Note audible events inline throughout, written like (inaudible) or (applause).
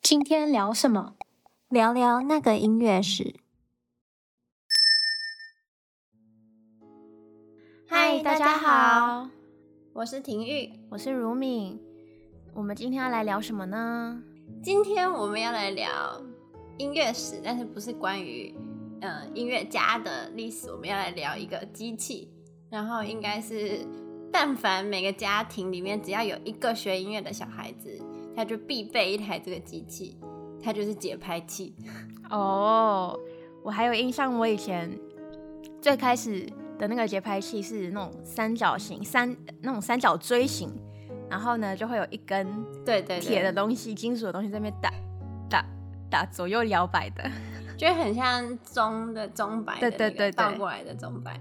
今天聊什么？聊聊那个音乐史。嗨，大家好，我是婷玉，我是如敏。我们今天要来聊什么呢？今天我们要来聊音乐史，但是不是关于呃音乐家的历史。我们要来聊一个机器，然后应该是但凡每个家庭里面只要有一个学音乐的小孩子。他就必备一台这个机器，它就是节拍器。哦，oh, 我还有印象，我以前最开始的那个节拍器是那种三角形、三那种三角锥形，然后呢就会有一根对对铁的东西、金属的东西在那边打打打左右摇摆的，(laughs) 就很像钟的钟摆，对对对，倒过来的钟摆。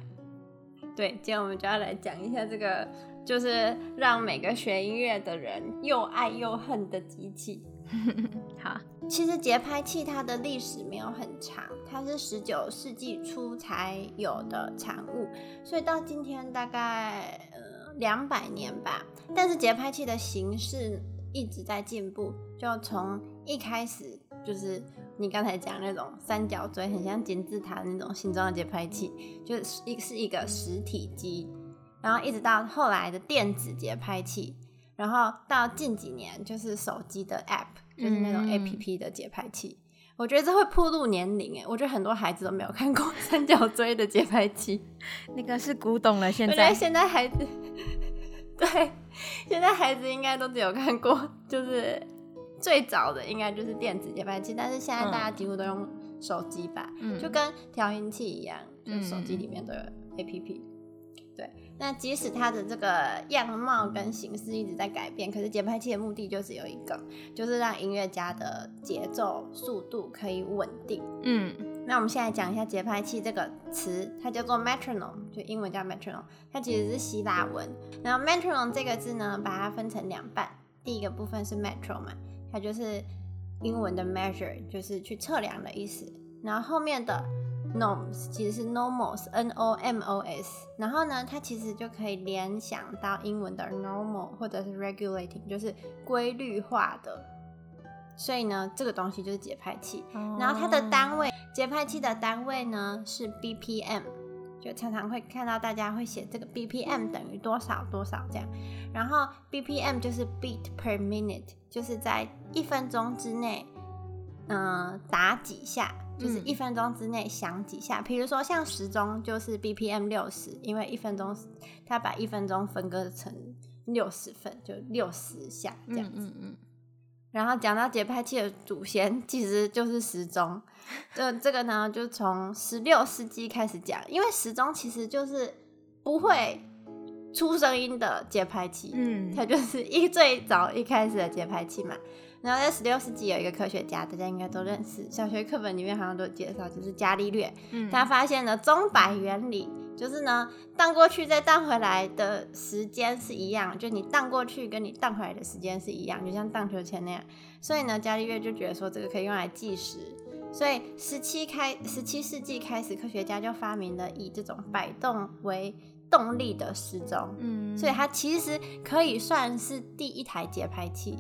对，今天我们就要来讲一下这个。就是让每个学音乐的人又爱又恨的机器。(laughs) 好，其实节拍器它的历史没有很长，它是十九世纪初才有的产物，所以到今天大概呃两百年吧。但是节拍器的形式一直在进步，就从一开始就是你刚才讲那种三角锥，很像金字塔那种形状的节拍器，就是一是一个实体机。然后一直到后来的电子节拍器，然后到近几年就是手机的 App，就是那种 APP 的节拍器。嗯、我觉得这会铺露年龄哎，我觉得很多孩子都没有看过三角锥的节拍器，那个是古董了。现在现在孩子，(laughs) 对，现在孩子应该都只有看过，就是最早的应该就是电子节拍器，但是现在大家几乎都用手机吧，嗯、就跟调音器一样，就手机里面都有 APP。对，那即使它的这个样貌跟形式一直在改变，可是节拍器的目的就只有一个，就是让音乐家的节奏速度可以稳定。嗯，那我们现在讲一下节拍器这个词，它叫做 metronome，就英文叫 metronome，它其实是希腊文。然后 metronome 这个字呢，把它分成两半，第一个部分是 metro 嘛，它就是英文的 measure，就是去测量的意思。然后后面的 nomes 其实是 nomos，n o m o s，然后呢，它其实就可以联想到英文的 normal 或者是 regulating，就是规律化的。所以呢，这个东西就是节拍器。Oh. 然后它的单位，节拍器的单位呢是 BPM，就常常会看到大家会写这个 BPM 等于多少多少这样。然后 BPM 就是 beat per minute，就是在一分钟之内，嗯、呃，打几下。就是一分钟之内响几下，比如说像时钟就是 BPM 六十，因为一分钟它把一分钟分割成六十份，就六十下这样子。嗯嗯嗯。然后讲到节拍器的祖先，其实就是时钟。这这个呢，就从十六世纪开始讲，因为时钟其实就是不会出声音的节拍器，嗯，它就是一 (laughs) 最早一开始的节拍器嘛。然后在十六世纪有一个科学家，大家应该都认识，小学课本里面好像都介绍，就是伽利略。嗯，他发现了钟摆原理，就是呢，荡过去再荡回来的时间是一样，就你荡过去跟你荡回来的时间是一样，就像荡秋千那样。所以呢，伽利略就觉得说这个可以用来计时。所以十七开十七世纪开始，科学家就发明了以这种摆动为动力的时钟。嗯，所以它其实可以算是第一台节拍器。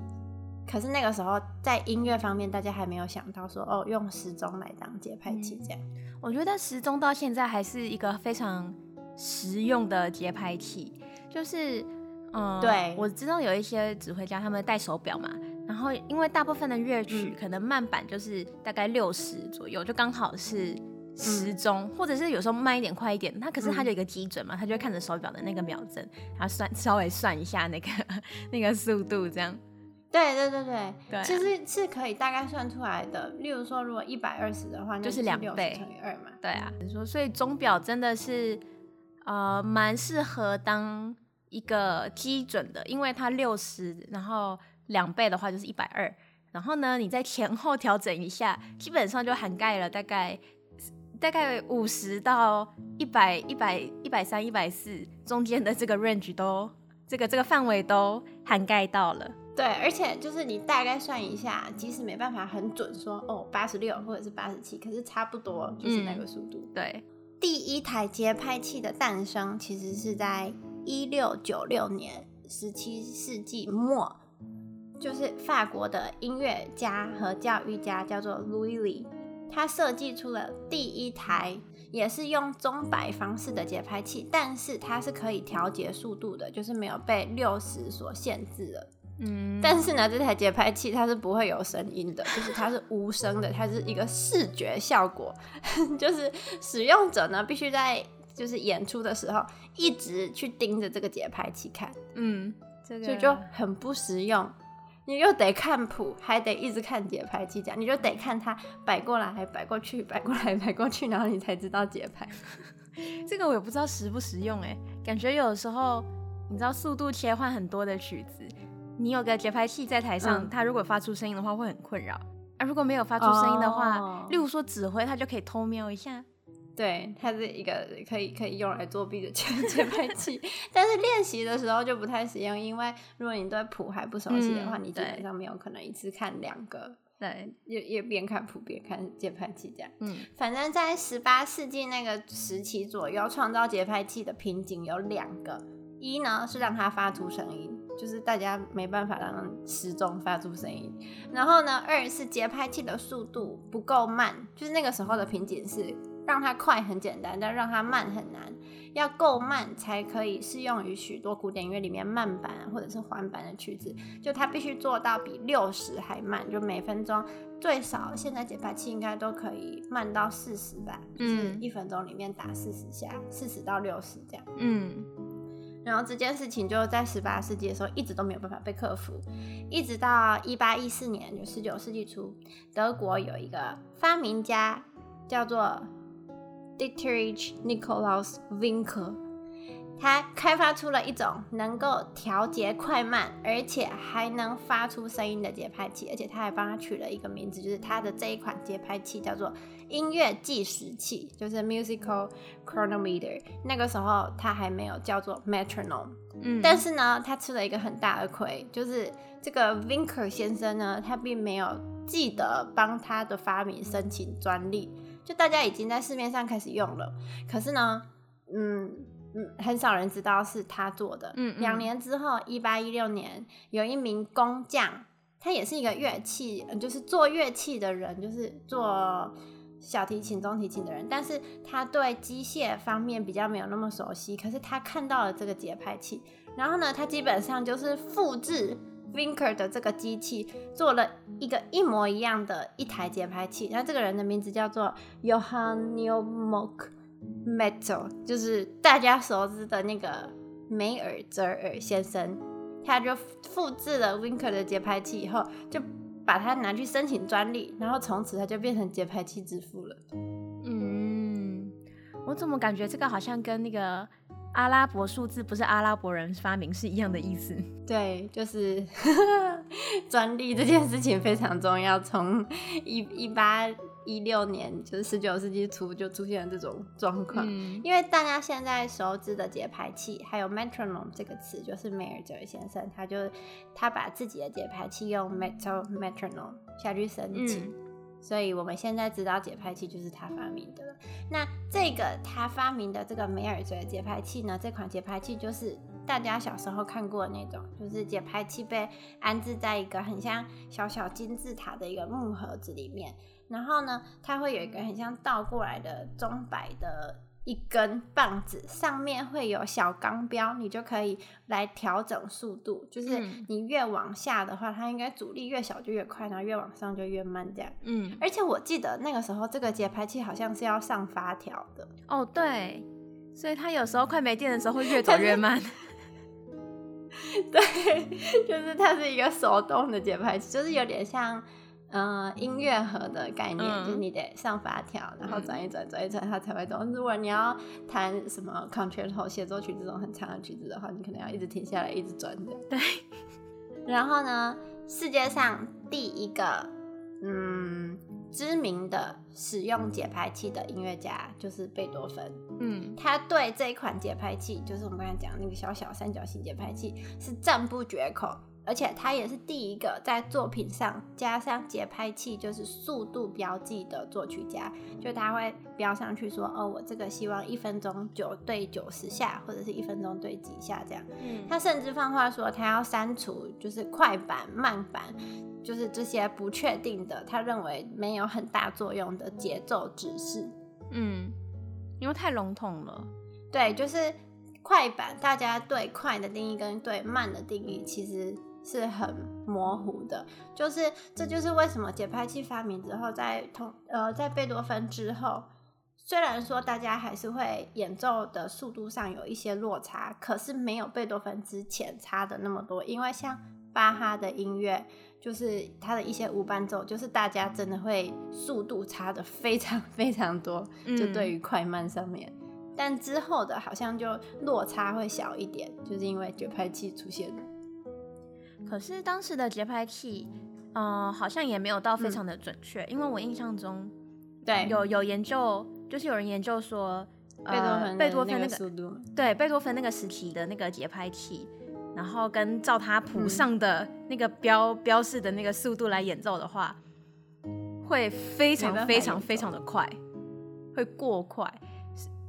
可是那个时候，在音乐方面，大家还没有想到说哦，用时钟来当节拍器这样。我觉得时钟到现在还是一个非常实用的节拍器。就是，嗯，对，我知道有一些指挥家他们戴手表嘛，然后因为大部分的乐曲可能慢板就是大概六十左右，就刚好是时钟，嗯、或者是有时候慢一点、快一点，它可是它就有一个基准嘛，他就会看着手表的那个秒针，然后算稍微算一下那个 (laughs) 那个速度这样。对对对对，对啊、其实是可以大概算出来的。例如说，如果一百二十的话，就是两倍乘以二嘛。对啊，说所以钟表真的是呃蛮适合当一个基准的，因为它六十，然后两倍的话就是一百二，然后呢你再前后调整一下，基本上就涵盖了大概大概五十到一百一百一百三一百四中间的这个 range 都这个这个范围都涵盖到了。对，而且就是你大概算一下，即使没办法很准说哦八十六或者是八十七，可是差不多就是那个速度。嗯、对，第一台节拍器的诞生其实是在一六九六年，十七世纪末就是法国的音乐家和教育家，叫做 Louis Lee，他设计出了第一台也是用钟摆方式的节拍器，但是它是可以调节速度的，就是没有被六十所限制的。嗯，但是呢，这台节拍器它是不会有声音的，(laughs) 就是它是无声的，它是一个视觉效果，(laughs) 就是使用者呢必须在就是演出的时候一直去盯着这个节拍器看，嗯，这个就就很不实用。你又得看谱，还得一直看节拍器，这样你就得看它摆过来，还摆过去，摆过来，摆过去，然后你才知道节拍。(laughs) 这个我也不知道实不实用哎，感觉有的时候你知道速度切换很多的曲子，你有个节拍器在台上，嗯、它如果发出声音的话会很困扰，啊如果没有发出声音的话，哦、例如说指挥，它就可以偷瞄一下。对，它是一个可以可以用来作弊的节 (laughs) 节拍器，但是练习的时候就不太实用，因为如果你对谱还不熟悉的话，嗯、你基本上没有可能一次看两个，对，也也边看谱边看节拍器这样。嗯，反正在十八世纪那个时期左右，创造节拍器的瓶颈有两个，一呢是让它发出声音，就是大家没办法让时钟发出声音，然后呢，二是节拍器的速度不够慢，就是那个时候的瓶颈是。让它快很简单，但让它慢很难。要够慢才可以适用于许多古典音乐里面慢板或者是缓板的曲子。就它必须做到比六十还慢，就每分钟最少。现在节拍器应该都可以慢到四十吧？嗯，一分钟里面打四十下，四十到六十这样。嗯。然后这件事情就在十八世纪的时候一直都没有办法被克服，一直到一八一四年，就十九世纪初，德国有一个发明家叫做。Dietrich Nikolaus Winkel，他开发出了一种能够调节快慢，而且还能发出声音的节拍器，而且他还帮他取了一个名字，就是他的这一款节拍器叫做音乐计时器，就是 Musical Chronometer。那个时候它还没有叫做 Metronome，嗯，但是呢，他吃了一个很大的亏，就是这个 Vinker 先生呢，他并没有记得帮他的发明申请专利。就大家已经在市面上开始用了，可是呢，嗯嗯，很少人知道是他做的。嗯，两年之后，一八一六年，有一名工匠，他也是一个乐器，就是做乐器的人，就是做小提琴、中提琴的人，但是他对机械方面比较没有那么熟悉。可是他看到了这个节拍器，然后呢，他基本上就是复制。Winker 的这个机器做了一个一模一样的一台节拍器，然后这个人的名字叫做 Johann Nepomuk Metzel，就是大家熟知的那个梅尔泽尔先生，他就复制了 Winker 的节拍器以后，就把它拿去申请专利，然后从此它就变成节拍器之父了。嗯，我怎么感觉这个好像跟那个。阿拉伯数字不是阿拉伯人发明，是一样的意思。(laughs) 对，就是 (laughs) 专利这件事情非常重要。从一一八一六年，就是十九世纪初就出现了这种状况。嗯、因为大家现在熟知的节拍器，还有 metronome 这个词，就是梅尔泽先生，他就他把自己的节拍器用 metal metronome 下去申请。嗯所以我们现在知道节拍器就是他发明的了。那这个他发明的这个梅尔泽节拍器呢？这款节拍器就是大家小时候看过的那种，就是节拍器被安置在一个很像小小金字塔的一个木盒子里面，然后呢，它会有一个很像倒过来的钟摆的。一根棒子上面会有小钢标，你就可以来调整速度。就是你越往下的话，它应该阻力越小就越快，然后越往上就越慢这样。嗯，而且我记得那个时候这个节拍器好像是要上发条的。哦，对，所以它有时候快没电的时候会越走越慢。(laughs) 对，(laughs) 就是它是一个手动的节拍器，就是有点像。嗯，音乐盒的概念、嗯、就是你得上发条，然后转一转，转一转，它才会动。如果你要弹什么 concerto 协奏曲这种很长的曲子的话，你可能要一直停下来，一直转的。(laughs) 对。然后呢，世界上第一个嗯知名的使用节拍器的音乐家就是贝多芬。嗯，他对这一款节拍器，就是我们刚才讲的那个小小三角形节拍器，是赞不绝口。而且他也是第一个在作品上加上节拍器，就是速度标记的作曲家。就他会标上去说，哦，我这个希望一分钟九对九十下，或者是一分钟对几下这样。嗯，他甚至放话说，他要删除就是快板、慢板，就是这些不确定的，他认为没有很大作用的节奏指示。嗯，因为太笼统了。对，就是快板，大家对快的定义跟对慢的定义其实。是很模糊的，就是这就是为什么节拍器发明之后，在同呃在贝多芬之后，虽然说大家还是会演奏的速度上有一些落差，可是没有贝多芬之前差的那么多。因为像巴哈的音乐，就是他的一些无伴奏，就是大家真的会速度差的非常非常多，(laughs) 就对于快慢上面。嗯、但之后的好像就落差会小一点，就是因为节拍器出现了。可是当时的节拍器，呃，好像也没有到非常的准确，嗯、因为我印象中，对，有有研究，就是有人研究说，贝多芬贝多芬那个速度，对，贝多芬那个时期的那个节拍器，然后跟照他谱上的那个标、嗯、标示的那个速度来演奏的话，会非常非常非常的快，会过快，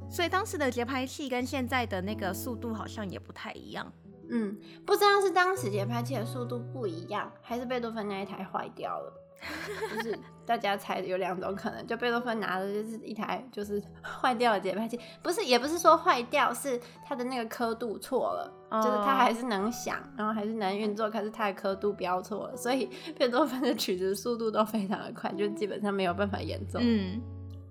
所以当时的节拍器跟现在的那个速度好像也不太一样。嗯，不知道是当时节拍器的速度不一样，还是贝多芬那一台坏掉了。(laughs) 就是大家猜有两种可能，就贝多芬拿的就是一台就是 (laughs) 坏掉的节拍器，不是，也不是说坏掉，是它的那个刻度错了，哦、就是它还是能响，然后还是能运作，可是它的刻度标错了，所以 (laughs) 贝多芬的曲子速度都非常的快，就基本上没有办法演奏。嗯。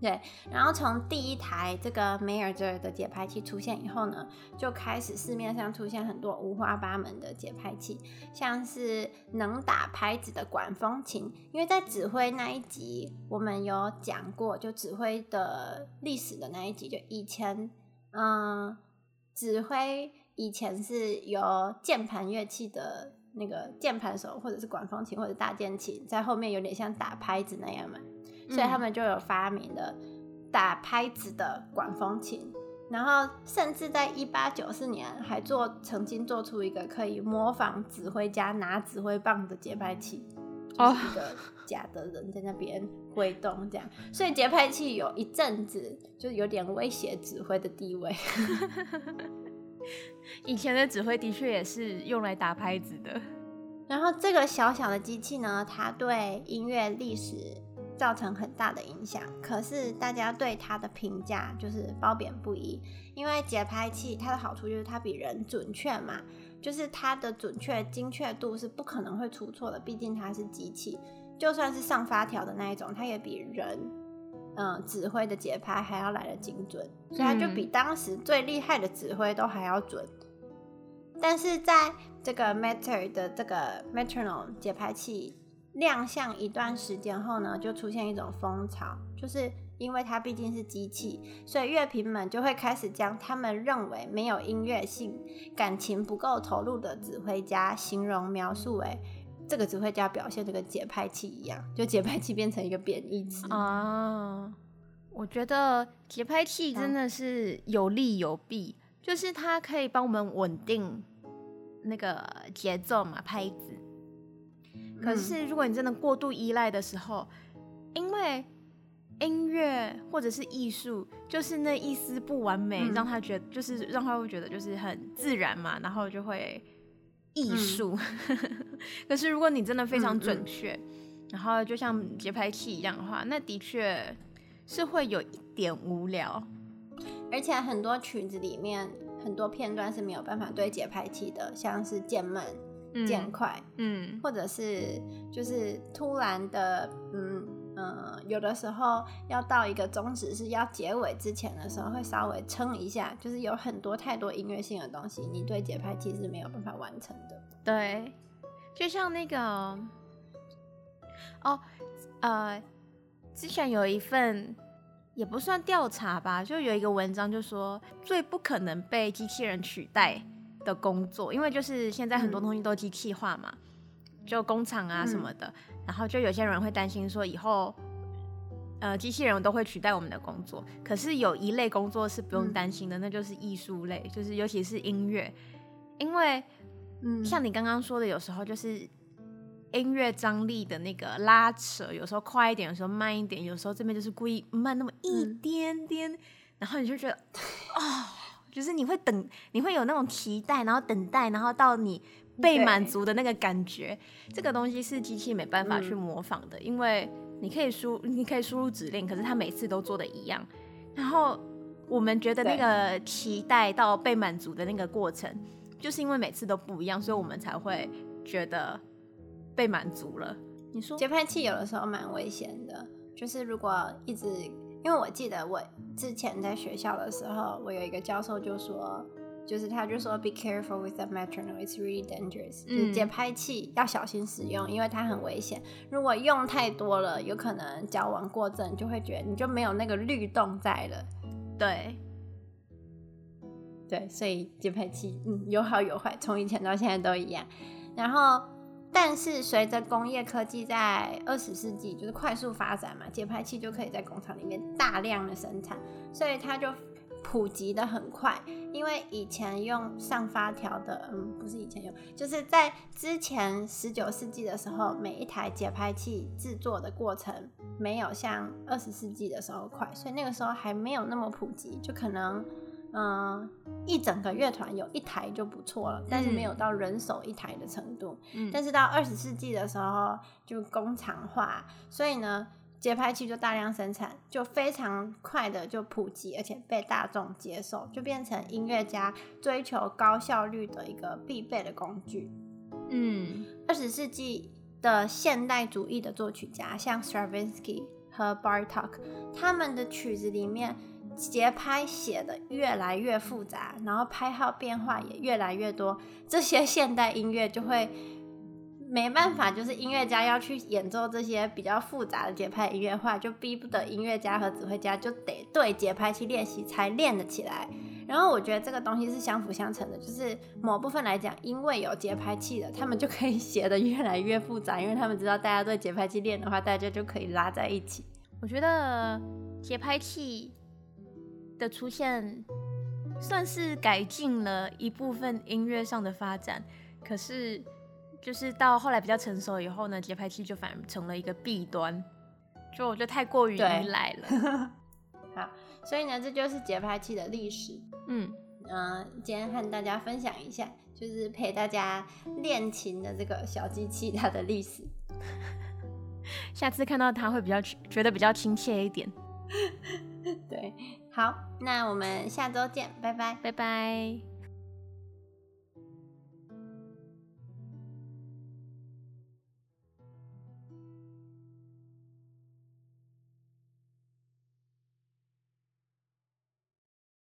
对，然后从第一台这个梅尔泽尔的节拍器出现以后呢，就开始市面上出现很多五花八门的节拍器，像是能打拍子的管风琴。因为在指挥那一集我们有讲过，就指挥的历史的那一集，就以前，嗯，指挥以前是由键盘乐器的那个键盘手或者是管风琴或者大键琴在后面，有点像打拍子那样嘛。所以他们就有发明了打拍子的管风琴，然后甚至在一八九四年还做曾经做出一个可以模仿指挥家拿指挥棒的节拍器，就是一个假的人在那边挥动这样。所以节拍器有一阵子就有点威胁指挥的地位。(laughs) 以前的指挥的确也是用来打拍子的。然后这个小小的机器呢，它对音乐历史。造成很大的影响，可是大家对它的评价就是褒贬不一。因为节拍器它的好处就是它比人准确嘛，就是它的准确精确度是不可能会出错的，毕竟它是机器。就算是上发条的那一种，它也比人嗯指挥的节拍还要来得精准，所以它就比当时最厉害的指挥都还要准。但是在这个 Metter 的这个 Metronome 节拍器。亮相一段时间后呢，就出现一种风潮，就是因为它毕竟是机器，所以乐评们就会开始将他们认为没有音乐性、感情不够投入的指挥家形容描述为这个指挥家表现的跟节拍器一样，就节拍器变成一个贬义词啊。我觉得节拍器真的是有利有弊，啊、就是它可以帮我们稳定那个节奏嘛，拍子。可是，如果你真的过度依赖的时候，嗯、因为音乐或者是艺术，就是那一丝不完美，嗯、让他觉得就是让他会觉得就是很自然嘛，然后就会艺术。嗯、(laughs) 可是，如果你真的非常准确，然后就像节拍器一样的话，那的确是会有一点无聊。而且很多曲子里面很多片段是没有办法对节拍器的，像是渐慢。渐快，嗯，或者是就是突然的，嗯嗯、呃，有的时候要到一个终止是要结尾之前的时候，会稍微撑一下，就是有很多太多音乐性的东西，你对节拍器是没有办法完成的。对，就像那个，哦，呃，之前有一份也不算调查吧，就有一个文章就说最不可能被机器人取代的工作，因为就是现在很多东西都机器化嘛，嗯、就工厂啊什么的，嗯、然后就有些人会担心说以后，呃，机器人都会取代我们的工作。可是有一类工作是不用担心的，嗯、那就是艺术类，就是尤其是音乐，因为嗯，像你刚刚说的，有时候就是音乐张力的那个拉扯，有时候快一点，有时候慢一点，有时候这边就是故意慢那么一点点，嗯、然后你就觉得，哦，就是你会等，你会有那种期待，然后等待，然后到你被满足的那个感觉，这个东西是机器没办法去模仿的，嗯、因为你可以输，你可以输入指令，可是它每次都做的一样，然后。我们觉得那个期待到被满足的那个过程，就是因为每次都不一样，所以我们才会觉得被满足了。你说节拍器有的时候蛮危险的，就是如果一直，因为我记得我之前在学校的时候，我有一个教授就说，就是他就说 Be careful with the metronome, it's really dangerous。就是节拍器要小心使用，因为它很危险。如果用太多了，有可能矫枉过正，就会觉得你就没有那个律动在了。对，对，所以节拍器嗯有好有坏，从以前到现在都一样。然后，但是随着工业科技在二十世纪就是快速发展嘛，节拍器就可以在工厂里面大量的生产，所以它就普及的很快。因为以前用上发条的，嗯，不是以前用，就是在之前十九世纪的时候，每一台节拍器制作的过程。没有像二十世纪的时候快，所以那个时候还没有那么普及，就可能，嗯、呃，一整个乐团有一台就不错了，但是没有到人手一台的程度。嗯、但是到二十世纪的时候就工厂化，所以呢，节拍器就大量生产，就非常快的就普及，而且被大众接受，就变成音乐家追求高效率的一个必备的工具。嗯，二十世纪。的现代主义的作曲家，像 Stravinsky 和 Bartok，他们的曲子里面节拍写的越来越复杂，然后拍号变化也越来越多，这些现代音乐就会没办法，就是音乐家要去演奏这些比较复杂的节拍音乐话，就逼不得音乐家和指挥家就得对节拍去练习，才练得起来。然后我觉得这个东西是相辅相成的，就是某部分来讲，因为有节拍器的，他们就可以写得越来越复杂，因为他们知道大家对节拍器练的话，大家就可以拉在一起。我觉得节拍器的出现算是改进了一部分音乐上的发展，可是就是到后来比较成熟以后呢，节拍器就反而成了一个弊端，就我觉得太过于依赖了。(laughs) 好，所以呢，这就是节拍器的历史。嗯嗯、呃，今天和大家分享一下，就是陪大家练琴的这个小机器它的历史。(laughs) 下次看到它会比较觉得比较亲切一点。(laughs) 对，好，那我们下周见，拜拜，拜拜。